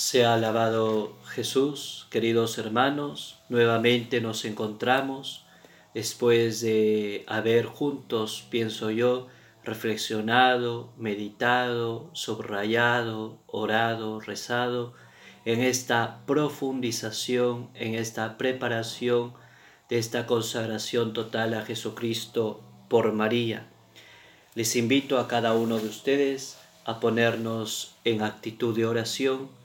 Sea alabado Jesús, queridos hermanos, nuevamente nos encontramos después de haber juntos, pienso yo, reflexionado, meditado, subrayado, orado, rezado en esta profundización, en esta preparación de esta consagración total a Jesucristo por María. Les invito a cada uno de ustedes a ponernos en actitud de oración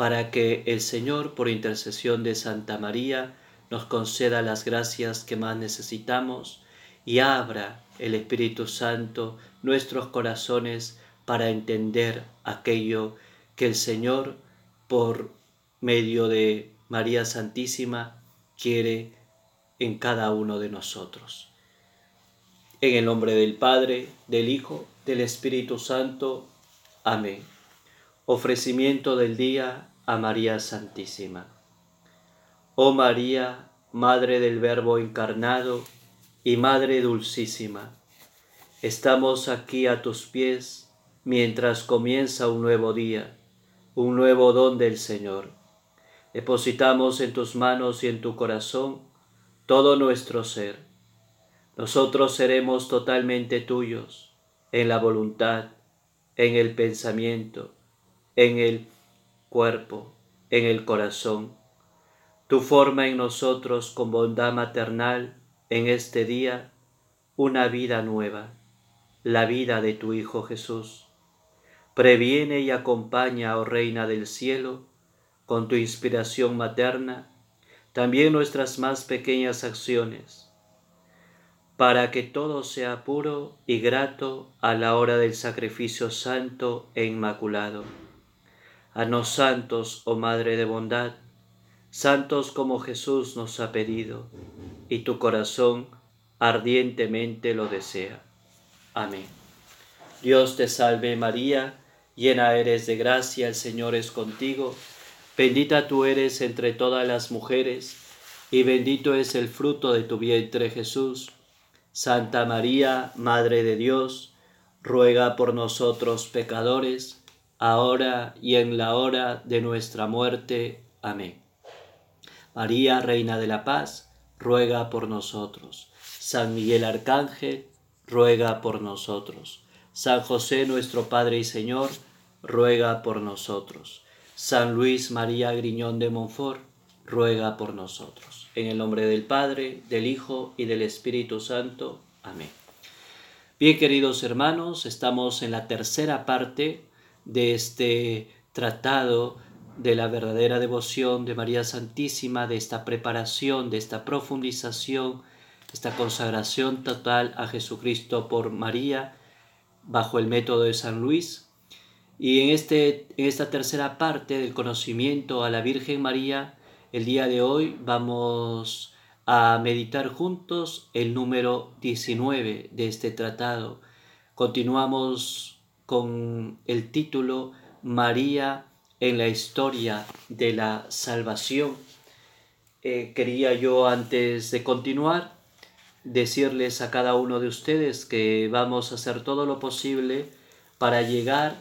para que el Señor, por intercesión de Santa María, nos conceda las gracias que más necesitamos y abra el Espíritu Santo nuestros corazones para entender aquello que el Señor, por medio de María Santísima, quiere en cada uno de nosotros. En el nombre del Padre, del Hijo, del Espíritu Santo. Amén. Ofrecimiento del día a María Santísima. Oh María, Madre del Verbo encarnado y Madre Dulcísima, estamos aquí a tus pies mientras comienza un nuevo día, un nuevo don del Señor. Depositamos en tus manos y en tu corazón todo nuestro ser. Nosotros seremos totalmente tuyos en la voluntad, en el pensamiento, en el cuerpo, en el corazón. Tu forma en nosotros con bondad maternal en este día una vida nueva, la vida de tu Hijo Jesús. Previene y acompaña, oh Reina del Cielo, con tu inspiración materna, también nuestras más pequeñas acciones, para que todo sea puro y grato a la hora del sacrificio santo e inmaculado nos santos, oh Madre de bondad, santos como Jesús nos ha pedido, y tu corazón ardientemente lo desea. Amén. Dios te salve María, llena eres de gracia, el Señor es contigo, bendita tú eres entre todas las mujeres, y bendito es el fruto de tu vientre Jesús. Santa María, Madre de Dios, ruega por nosotros pecadores, ahora y en la hora de nuestra muerte. Amén. María, Reina de la Paz, ruega por nosotros. San Miguel Arcángel, ruega por nosotros. San José, nuestro Padre y Señor, ruega por nosotros. San Luis María Griñón de Montfort, ruega por nosotros. En el nombre del Padre, del Hijo y del Espíritu Santo. Amén. Bien, queridos hermanos, estamos en la tercera parte de este tratado de la verdadera devoción de María Santísima, de esta preparación, de esta profundización, esta consagración total a Jesucristo por María bajo el método de San Luis. Y en, este, en esta tercera parte del conocimiento a la Virgen María, el día de hoy vamos a meditar juntos el número 19 de este tratado. Continuamos con el título María en la historia de la salvación. Eh, quería yo antes de continuar decirles a cada uno de ustedes que vamos a hacer todo lo posible para llegar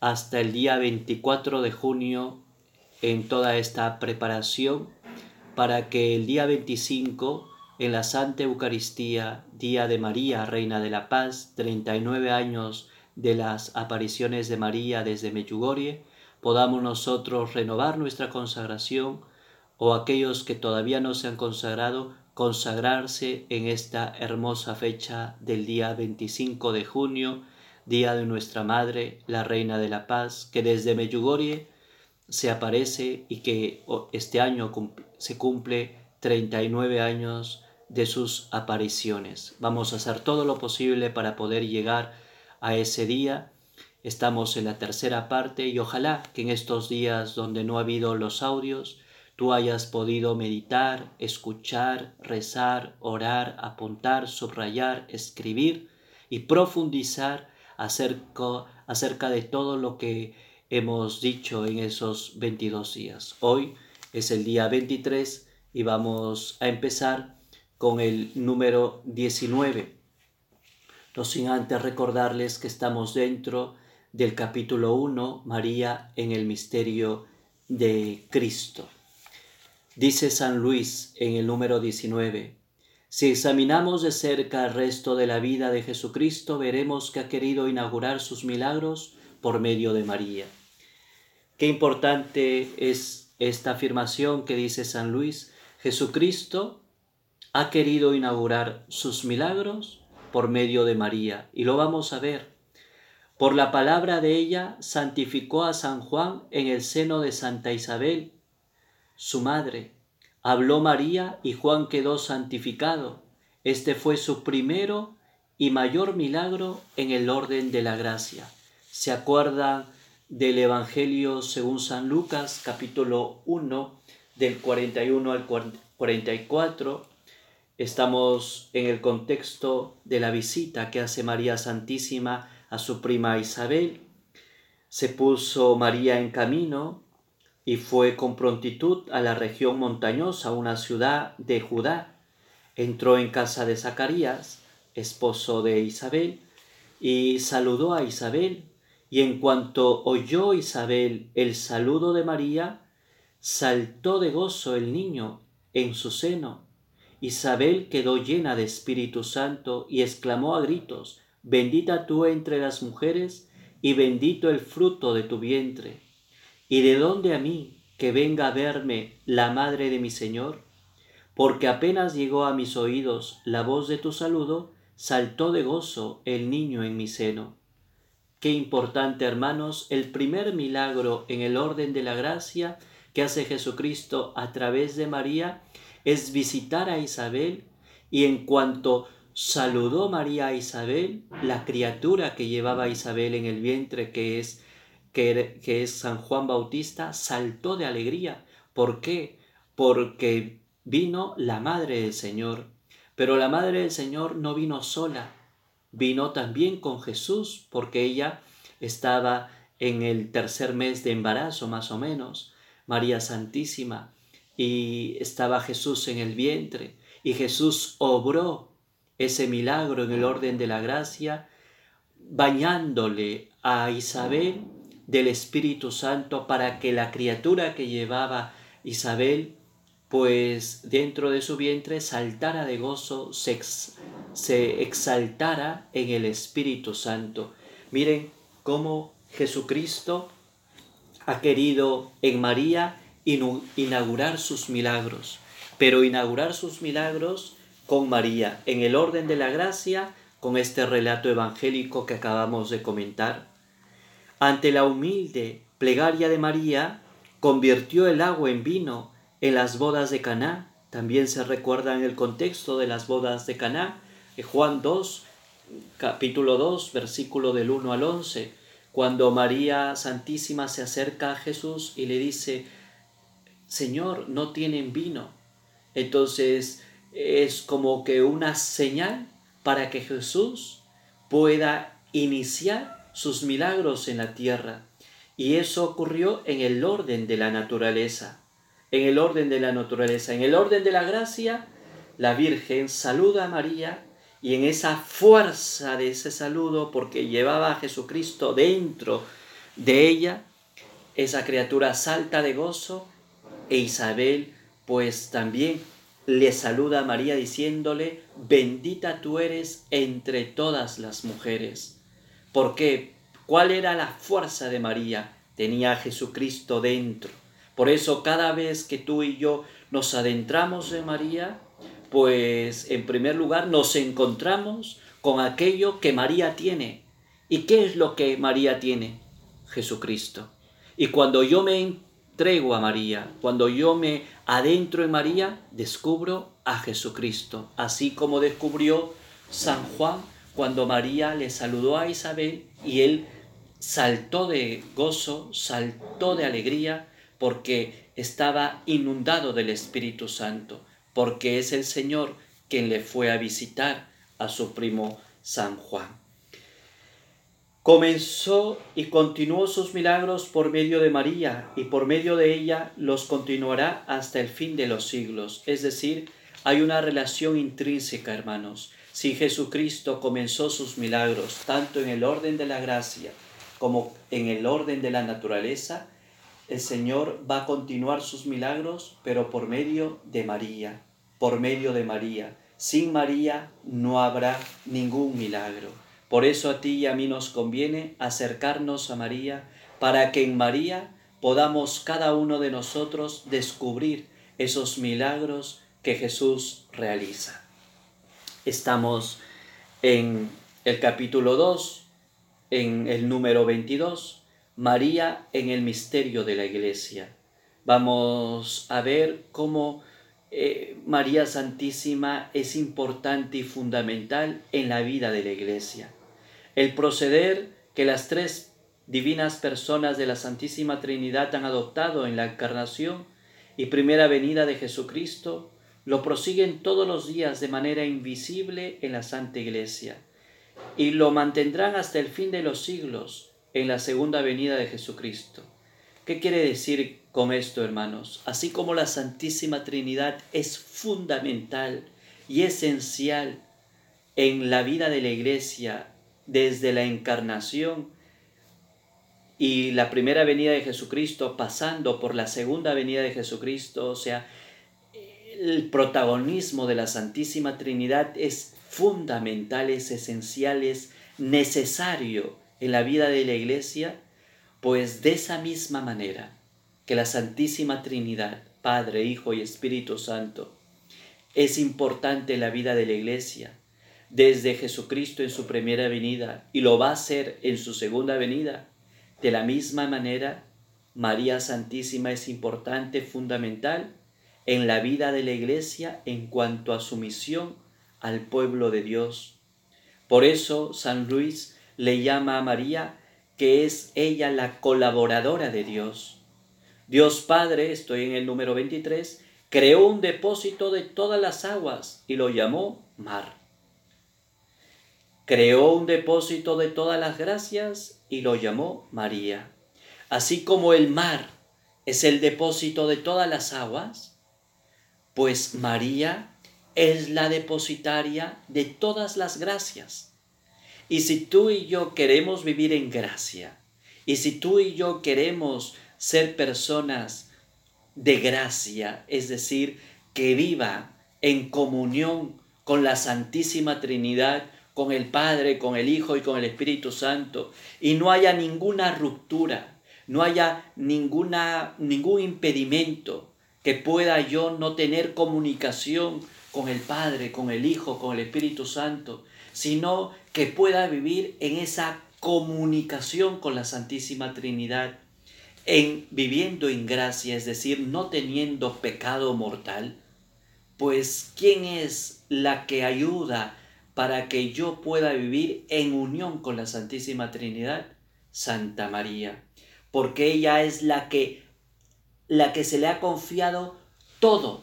hasta el día 24 de junio en toda esta preparación para que el día 25 en la Santa Eucaristía, Día de María, Reina de la Paz, 39 años de las apariciones de María desde Meyugorie, podamos nosotros renovar nuestra consagración o aquellos que todavía no se han consagrado, consagrarse en esta hermosa fecha del día 25 de junio, día de nuestra Madre, la Reina de la Paz, que desde Meyugorie se aparece y que este año se cumple 39 años de sus apariciones. Vamos a hacer todo lo posible para poder llegar a ese día. Estamos en la tercera parte y ojalá que en estos días donde no ha habido los audios, tú hayas podido meditar, escuchar, rezar, orar, apuntar, subrayar, escribir y profundizar acerca, acerca de todo lo que hemos dicho en esos 22 días. Hoy es el día 23 y vamos a empezar con el número 19 no sin antes recordarles que estamos dentro del capítulo 1, María en el misterio de Cristo. Dice San Luis en el número 19, si examinamos de cerca el resto de la vida de Jesucristo, veremos que ha querido inaugurar sus milagros por medio de María. Qué importante es esta afirmación que dice San Luis. Jesucristo ha querido inaugurar sus milagros por medio de María y lo vamos a ver. Por la palabra de ella santificó a San Juan en el seno de Santa Isabel, su madre. Habló María y Juan quedó santificado. Este fue su primero y mayor milagro en el orden de la gracia. ¿Se acuerdan del Evangelio según San Lucas, capítulo 1, del 41 al 44? Estamos en el contexto de la visita que hace María Santísima a su prima Isabel. Se puso María en camino y fue con prontitud a la región montañosa, una ciudad de Judá. Entró en casa de Zacarías, esposo de Isabel, y saludó a Isabel. Y en cuanto oyó Isabel el saludo de María, saltó de gozo el niño en su seno. Isabel quedó llena de Espíritu Santo y exclamó a gritos, bendita tú entre las mujeres y bendito el fruto de tu vientre. ¿Y de dónde a mí que venga a verme la madre de mi Señor? Porque apenas llegó a mis oídos la voz de tu saludo, saltó de gozo el niño en mi seno. Qué importante, hermanos, el primer milagro en el orden de la gracia que hace Jesucristo a través de María es visitar a Isabel y en cuanto saludó María a Isabel, la criatura que llevaba Isabel en el vientre, que es, que, que es San Juan Bautista, saltó de alegría. ¿Por qué? Porque vino la Madre del Señor. Pero la Madre del Señor no vino sola, vino también con Jesús, porque ella estaba en el tercer mes de embarazo más o menos, María Santísima, y estaba Jesús en el vientre, y Jesús obró ese milagro en el orden de la gracia, bañándole a Isabel del Espíritu Santo para que la criatura que llevaba Isabel, pues dentro de su vientre saltara de gozo, se, se exaltara en el Espíritu Santo. Miren cómo Jesucristo ha querido en María inaugurar sus milagros, pero inaugurar sus milagros con María en el orden de la gracia con este relato evangélico que acabamos de comentar. Ante la humilde plegaria de María, convirtió el agua en vino en las bodas de Caná. También se recuerda en el contexto de las bodas de Caná, Juan 2, capítulo 2, versículo del 1 al 11, cuando María Santísima se acerca a Jesús y le dice, Señor, no tienen vino. Entonces es como que una señal para que Jesús pueda iniciar sus milagros en la tierra. Y eso ocurrió en el orden de la naturaleza. En el orden de la naturaleza, en el orden de la gracia, la Virgen saluda a María y en esa fuerza de ese saludo, porque llevaba a Jesucristo dentro de ella, esa criatura salta de gozo e Isabel pues también le saluda a María diciéndole, bendita tú eres entre todas las mujeres. ¿Por qué? ¿Cuál era la fuerza de María? Tenía a Jesucristo dentro. Por eso cada vez que tú y yo nos adentramos en María, pues en primer lugar nos encontramos con aquello que María tiene. ¿Y qué es lo que María tiene? Jesucristo. Y cuando yo me entrego a María, cuando yo me adentro en María, descubro a Jesucristo, así como descubrió San Juan cuando María le saludó a Isabel y él saltó de gozo, saltó de alegría, porque estaba inundado del Espíritu Santo, porque es el Señor quien le fue a visitar a su primo San Juan comenzó y continuó sus milagros por medio de María y por medio de ella los continuará hasta el fin de los siglos. Es decir, hay una relación intrínseca, hermanos. Si Jesucristo comenzó sus milagros tanto en el orden de la gracia como en el orden de la naturaleza, el Señor va a continuar sus milagros, pero por medio de María, por medio de María. Sin María no habrá ningún milagro. Por eso a ti y a mí nos conviene acercarnos a María, para que en María podamos cada uno de nosotros descubrir esos milagros que Jesús realiza. Estamos en el capítulo 2, en el número 22, María en el misterio de la iglesia. Vamos a ver cómo eh, María Santísima es importante y fundamental en la vida de la iglesia. El proceder que las tres divinas personas de la Santísima Trinidad han adoptado en la encarnación y primera venida de Jesucristo, lo prosiguen todos los días de manera invisible en la Santa Iglesia y lo mantendrán hasta el fin de los siglos en la segunda venida de Jesucristo. ¿Qué quiere decir con esto, hermanos? Así como la Santísima Trinidad es fundamental y esencial en la vida de la Iglesia desde la encarnación y la primera venida de Jesucristo, pasando por la segunda venida de Jesucristo, o sea, el protagonismo de la Santísima Trinidad es fundamental, es esencial, es necesario en la vida de la iglesia, pues de esa misma manera que la Santísima Trinidad, Padre, Hijo y Espíritu Santo, es importante en la vida de la iglesia, desde Jesucristo en su primera venida y lo va a ser en su segunda venida, de la misma manera, María Santísima es importante, fundamental en la vida de la iglesia en cuanto a su misión al pueblo de Dios. Por eso San Luis le llama a María que es ella la colaboradora de Dios. Dios Padre, estoy en el número 23, creó un depósito de todas las aguas y lo llamó mar. Creó un depósito de todas las gracias y lo llamó María. Así como el mar es el depósito de todas las aguas, pues María es la depositaria de todas las gracias. Y si tú y yo queremos vivir en gracia, y si tú y yo queremos ser personas de gracia, es decir, que viva en comunión con la Santísima Trinidad, con el Padre, con el Hijo y con el Espíritu Santo, y no haya ninguna ruptura, no haya ninguna, ningún impedimento que pueda yo no tener comunicación con el Padre, con el Hijo, con el Espíritu Santo, sino que pueda vivir en esa comunicación con la Santísima Trinidad, en viviendo en gracia, es decir, no teniendo pecado mortal, pues ¿quién es la que ayuda para que yo pueda vivir en unión con la Santísima Trinidad? Santa María, porque ella es la que la que se le ha confiado todo,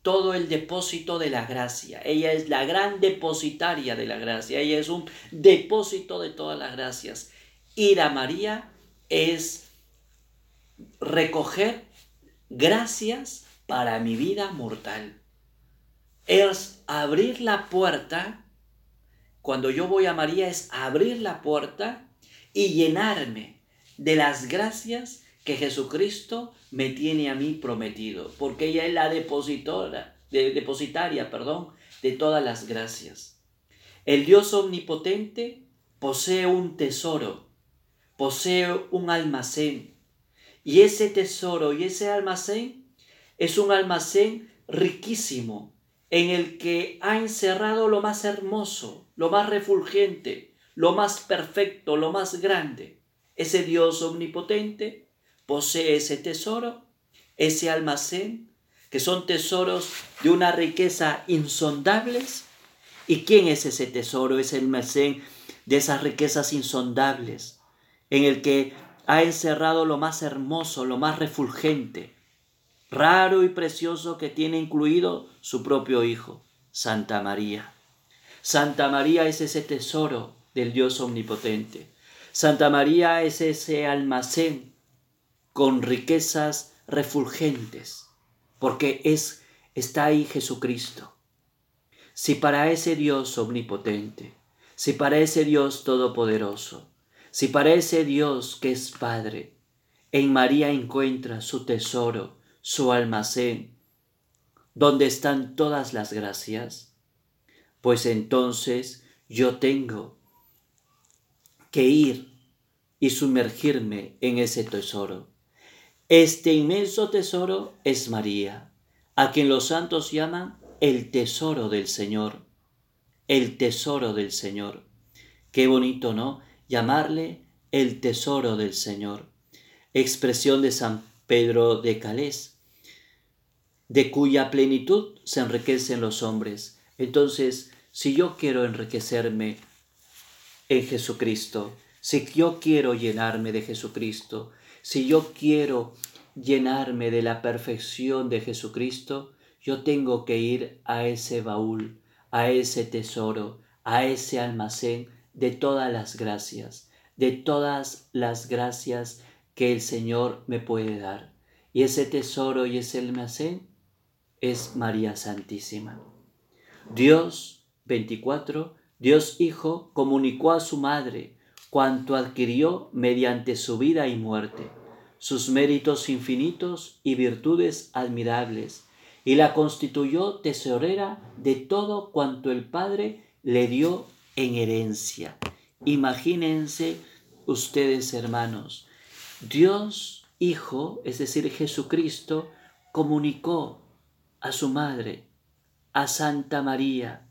todo el depósito de la gracia. Ella es la gran depositaria de la gracia. Ella es un depósito de todas las gracias. Ir a María es recoger gracias para mi vida mortal. Es abrir la puerta. Cuando yo voy a María es abrir la puerta y llenarme de las gracias que Jesucristo me tiene a mí prometido, porque ella es la depositora, depositaria, perdón, de todas las gracias. El Dios omnipotente posee un tesoro, posee un almacén, y ese tesoro y ese almacén es un almacén riquísimo, en el que ha encerrado lo más hermoso, lo más refulgente, lo más perfecto, lo más grande. Ese Dios omnipotente posee ese tesoro, ese almacén, que son tesoros de una riqueza insondables. ¿Y quién es ese tesoro, ese almacén de esas riquezas insondables, en el que ha encerrado lo más hermoso, lo más refulgente, raro y precioso que tiene incluido su propio Hijo, Santa María? Santa María es ese tesoro del Dios omnipotente. Santa María es ese almacén con riquezas refulgentes, porque es está ahí Jesucristo. Si para ese Dios omnipotente, si para ese Dios todopoderoso, si para ese Dios que es Padre, En María encuentra su tesoro, su almacén, donde están todas las gracias. Pues entonces yo tengo que ir y sumergirme en ese tesoro. Este inmenso tesoro es María, a quien los santos llaman el tesoro del Señor. El tesoro del Señor. Qué bonito, ¿no? Llamarle el tesoro del Señor. Expresión de San Pedro de Calés, de cuya plenitud se enriquecen los hombres. Entonces, si yo quiero enriquecerme en Jesucristo, si yo quiero llenarme de Jesucristo, si yo quiero llenarme de la perfección de Jesucristo, yo tengo que ir a ese baúl, a ese tesoro, a ese almacén de todas las gracias, de todas las gracias que el Señor me puede dar. Y ese tesoro y ese almacén es María Santísima. Dios 24, Dios Hijo comunicó a su Madre cuanto adquirió mediante su vida y muerte, sus méritos infinitos y virtudes admirables, y la constituyó tesorera de todo cuanto el Padre le dio en herencia. Imagínense ustedes, hermanos, Dios Hijo, es decir, Jesucristo, comunicó a su madre, a Santa María.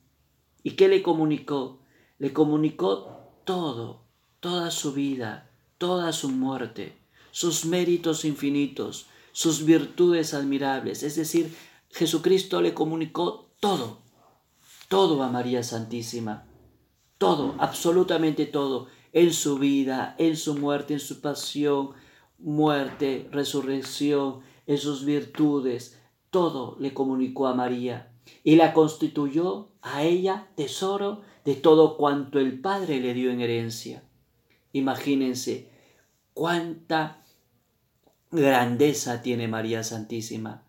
¿Y qué le comunicó? Le comunicó todo, toda su vida, toda su muerte, sus méritos infinitos, sus virtudes admirables, es decir, Jesucristo le comunicó todo, todo a María Santísima, todo, absolutamente todo, en su vida, en su muerte, en su pasión, muerte, resurrección, en sus virtudes, todo le comunicó a María y la constituyó a ella tesoro de todo cuanto el Padre le dio en herencia. Imagínense cuánta grandeza tiene María Santísima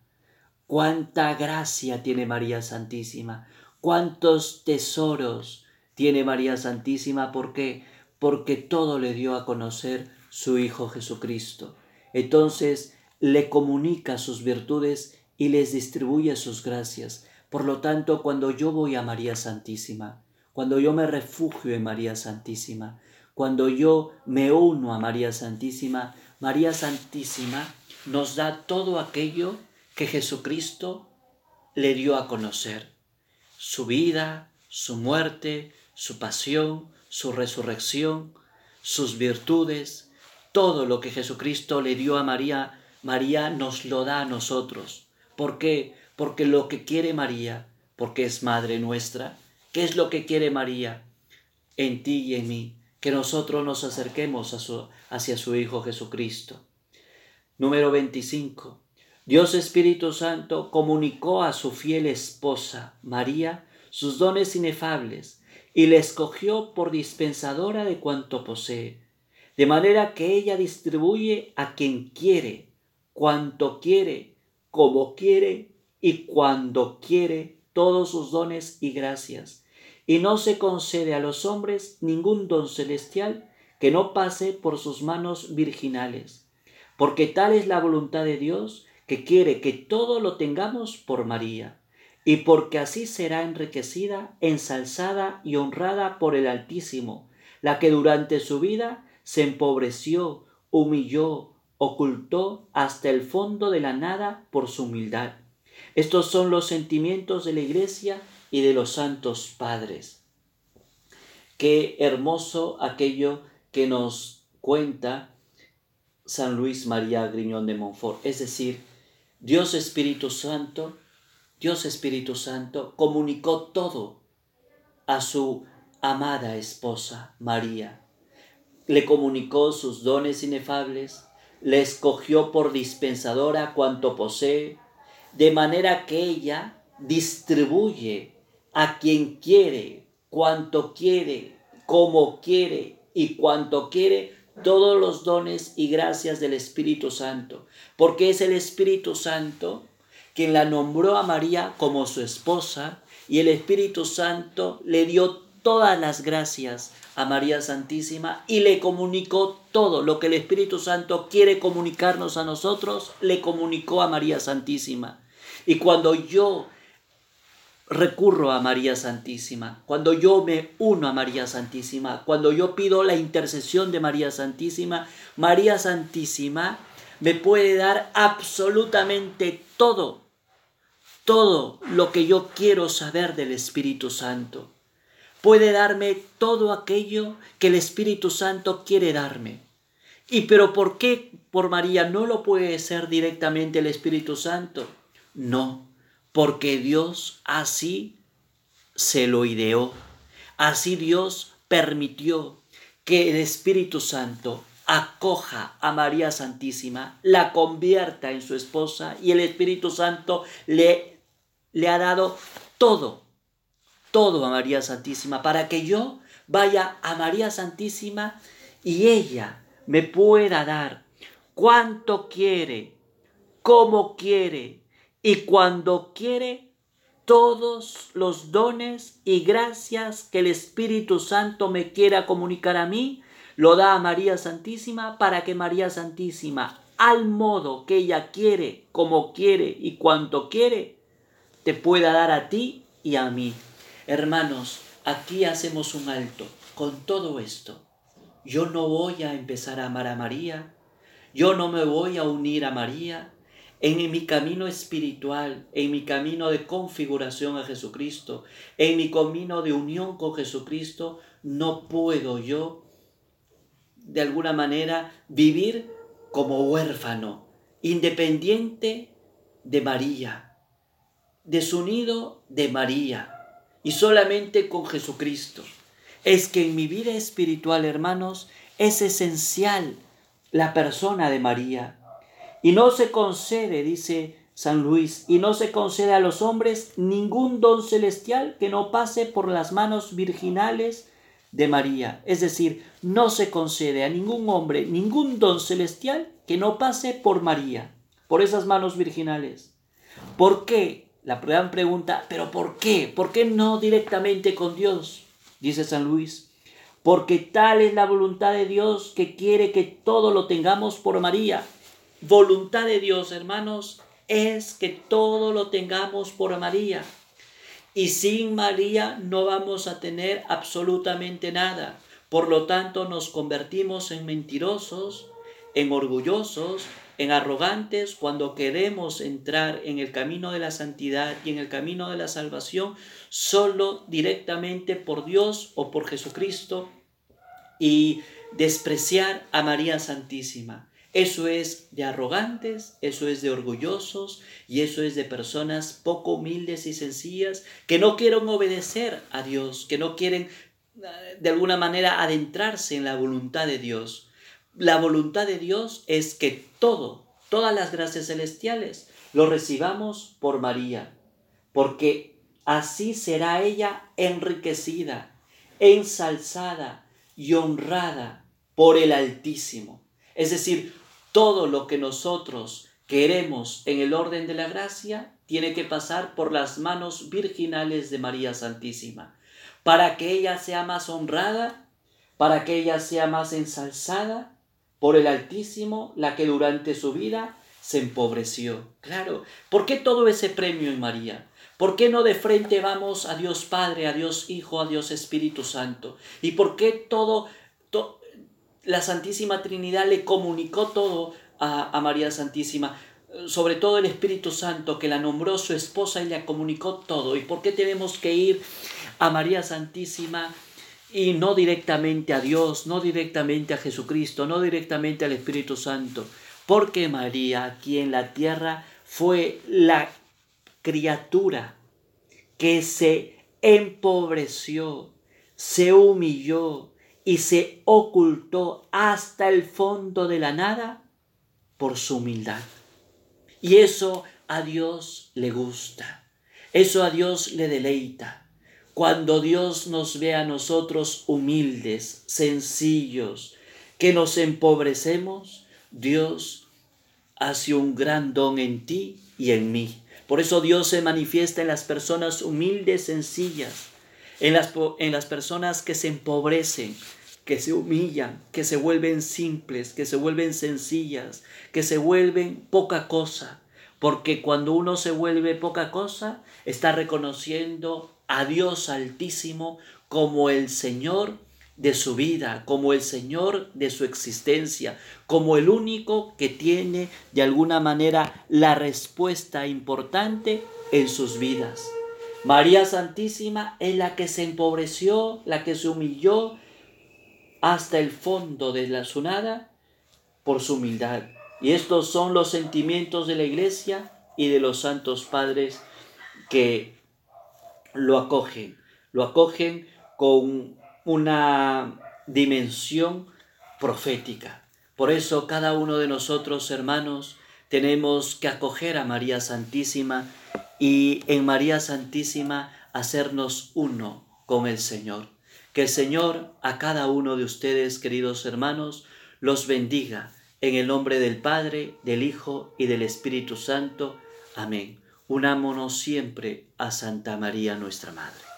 cuánta gracia tiene María Santísima, cuántos tesoros tiene María Santísima, ¿por qué? Porque todo le dio a conocer su Hijo Jesucristo. Entonces le comunica sus virtudes y les distribuye sus gracias. Por lo tanto, cuando yo voy a María Santísima, cuando yo me refugio en María Santísima, cuando yo me uno a María Santísima, María Santísima nos da todo aquello que Jesucristo le dio a conocer. Su vida, su muerte, su pasión, su resurrección, sus virtudes, todo lo que Jesucristo le dio a María, María nos lo da a nosotros. ¿Por qué? Porque lo que quiere María, porque es Madre nuestra, ¿qué es lo que quiere María? En ti y en mí, que nosotros nos acerquemos hacia su Hijo Jesucristo. Número 25. Dios Espíritu Santo comunicó a su fiel esposa, María, sus dones inefables y le escogió por dispensadora de cuanto posee, de manera que ella distribuye a quien quiere, cuanto quiere, como quiere y cuando quiere todos sus dones y gracias, y no se concede a los hombres ningún don celestial que no pase por sus manos virginales, porque tal es la voluntad de Dios, que quiere que todo lo tengamos por María, y porque así será enriquecida, ensalzada y honrada por el Altísimo, la que durante su vida se empobreció, humilló, ocultó hasta el fondo de la nada por su humildad. Estos son los sentimientos de la Iglesia y de los santos padres. Qué hermoso aquello que nos cuenta San Luis María Griñón de Montfort, es decir, Dios Espíritu Santo, Dios Espíritu Santo comunicó todo a su amada esposa María. Le comunicó sus dones inefables, le escogió por dispensadora cuanto posee, de manera que ella distribuye a quien quiere, cuanto quiere, como quiere y cuanto quiere todos los dones y gracias del Espíritu Santo, porque es el Espíritu Santo quien la nombró a María como su esposa y el Espíritu Santo le dio todas las gracias a María Santísima y le comunicó todo lo que el Espíritu Santo quiere comunicarnos a nosotros, le comunicó a María Santísima. Y cuando yo recurro a María Santísima, cuando yo me uno a María Santísima, cuando yo pido la intercesión de María Santísima, María Santísima me puede dar absolutamente todo, todo lo que yo quiero saber del Espíritu Santo. Puede darme todo aquello que el Espíritu Santo quiere darme. ¿Y pero por qué por María no lo puede ser directamente el Espíritu Santo? No, porque Dios así se lo ideó. Así Dios permitió que el Espíritu Santo acoja a María Santísima, la convierta en su esposa y el Espíritu Santo le, le ha dado todo, todo a María Santísima para que yo vaya a María Santísima y ella me pueda dar cuanto quiere, como quiere, y cuando quiere todos los dones y gracias que el Espíritu Santo me quiera comunicar a mí, lo da a María Santísima para que María Santísima, al modo que ella quiere, como quiere y cuanto quiere, te pueda dar a ti y a mí. Hermanos, aquí hacemos un alto. Con todo esto. Yo no voy a empezar a amar a María, yo no me voy a unir a María, en mi camino espiritual, en mi camino de configuración a Jesucristo, en mi camino de unión con Jesucristo, no puedo yo de alguna manera vivir como huérfano, independiente de María, desunido de María y solamente con Jesucristo. Es que en mi vida espiritual, hermanos, es esencial la persona de María y no se concede, dice San Luis, y no se concede a los hombres ningún don celestial que no pase por las manos virginales de María. Es decir, no se concede a ningún hombre ningún don celestial que no pase por María, por esas manos virginales. ¿Por qué? La gran pregunta, ¿pero por qué? ¿Por qué no directamente con Dios? Dice San Luis. Porque tal es la voluntad de Dios que quiere que todo lo tengamos por María voluntad de Dios, hermanos, es que todo lo tengamos por María. Y sin María no vamos a tener absolutamente nada. Por lo tanto, nos convertimos en mentirosos, en orgullosos, en arrogantes cuando queremos entrar en el camino de la santidad y en el camino de la salvación solo directamente por Dios o por Jesucristo y despreciar a María Santísima. Eso es de arrogantes, eso es de orgullosos y eso es de personas poco humildes y sencillas que no quieren obedecer a Dios, que no quieren eh, de alguna manera adentrarse en la voluntad de Dios. La voluntad de Dios es que todo, todas las gracias celestiales, lo recibamos por María, porque así será ella enriquecida, ensalzada y honrada por el Altísimo. Es decir, todo lo que nosotros queremos en el orden de la gracia tiene que pasar por las manos virginales de María Santísima, para que ella sea más honrada, para que ella sea más ensalzada por el Altísimo, la que durante su vida se empobreció. Claro, ¿por qué todo ese premio en María? ¿Por qué no de frente vamos a Dios Padre, a Dios Hijo, a Dios Espíritu Santo? ¿Y por qué todo, la Santísima Trinidad le comunicó todo a, María Santísima, sobre todo el Espíritu Santo que la nombró su esposa y le comunicó todo. ¿Y por qué tenemos que ir a María Santísima y no directamente a Dios, no directamente a Jesucristo, no directamente al Espíritu Santo? Porque María aquí en la tierra fue la criatura que se empobreció, se humilló, y se ocultó hasta el fondo de la nada por su humildad. Y eso a Dios le gusta, eso a Dios le deleita. Cuando Dios nos ve a nosotros humildes, sencillos, que nos empobrecemos, Dios hace un gran don en ti y en mí. Por eso Dios se manifiesta en las personas humildes, sencillas, en las, en las personas que se empobrecen, que se humillan, que se vuelven simples, que se vuelven sencillas, que se vuelven poca cosa. Porque cuando uno se vuelve poca cosa, está reconociendo a Dios Altísimo como el Señor de su vida, como el Señor de su existencia, como el único que tiene de alguna manera la respuesta importante en sus vidas. María Santísima es la que se empobreció, la que se humilló hasta el fondo de la sunada por su humildad. Y estos son los sentimientos de la iglesia y de los santos padres que lo acogen, lo acogen con una dimensión profética. Por eso cada uno de nosotros, hermanos, tenemos que acoger a María Santísima y en María Santísima hacernos uno con el Señor. Que el Señor a cada uno de ustedes, queridos hermanos, los bendiga en el nombre del Padre, del Hijo y del Espíritu Santo. Amén. Unámonos siempre a Santa María nuestra Madre.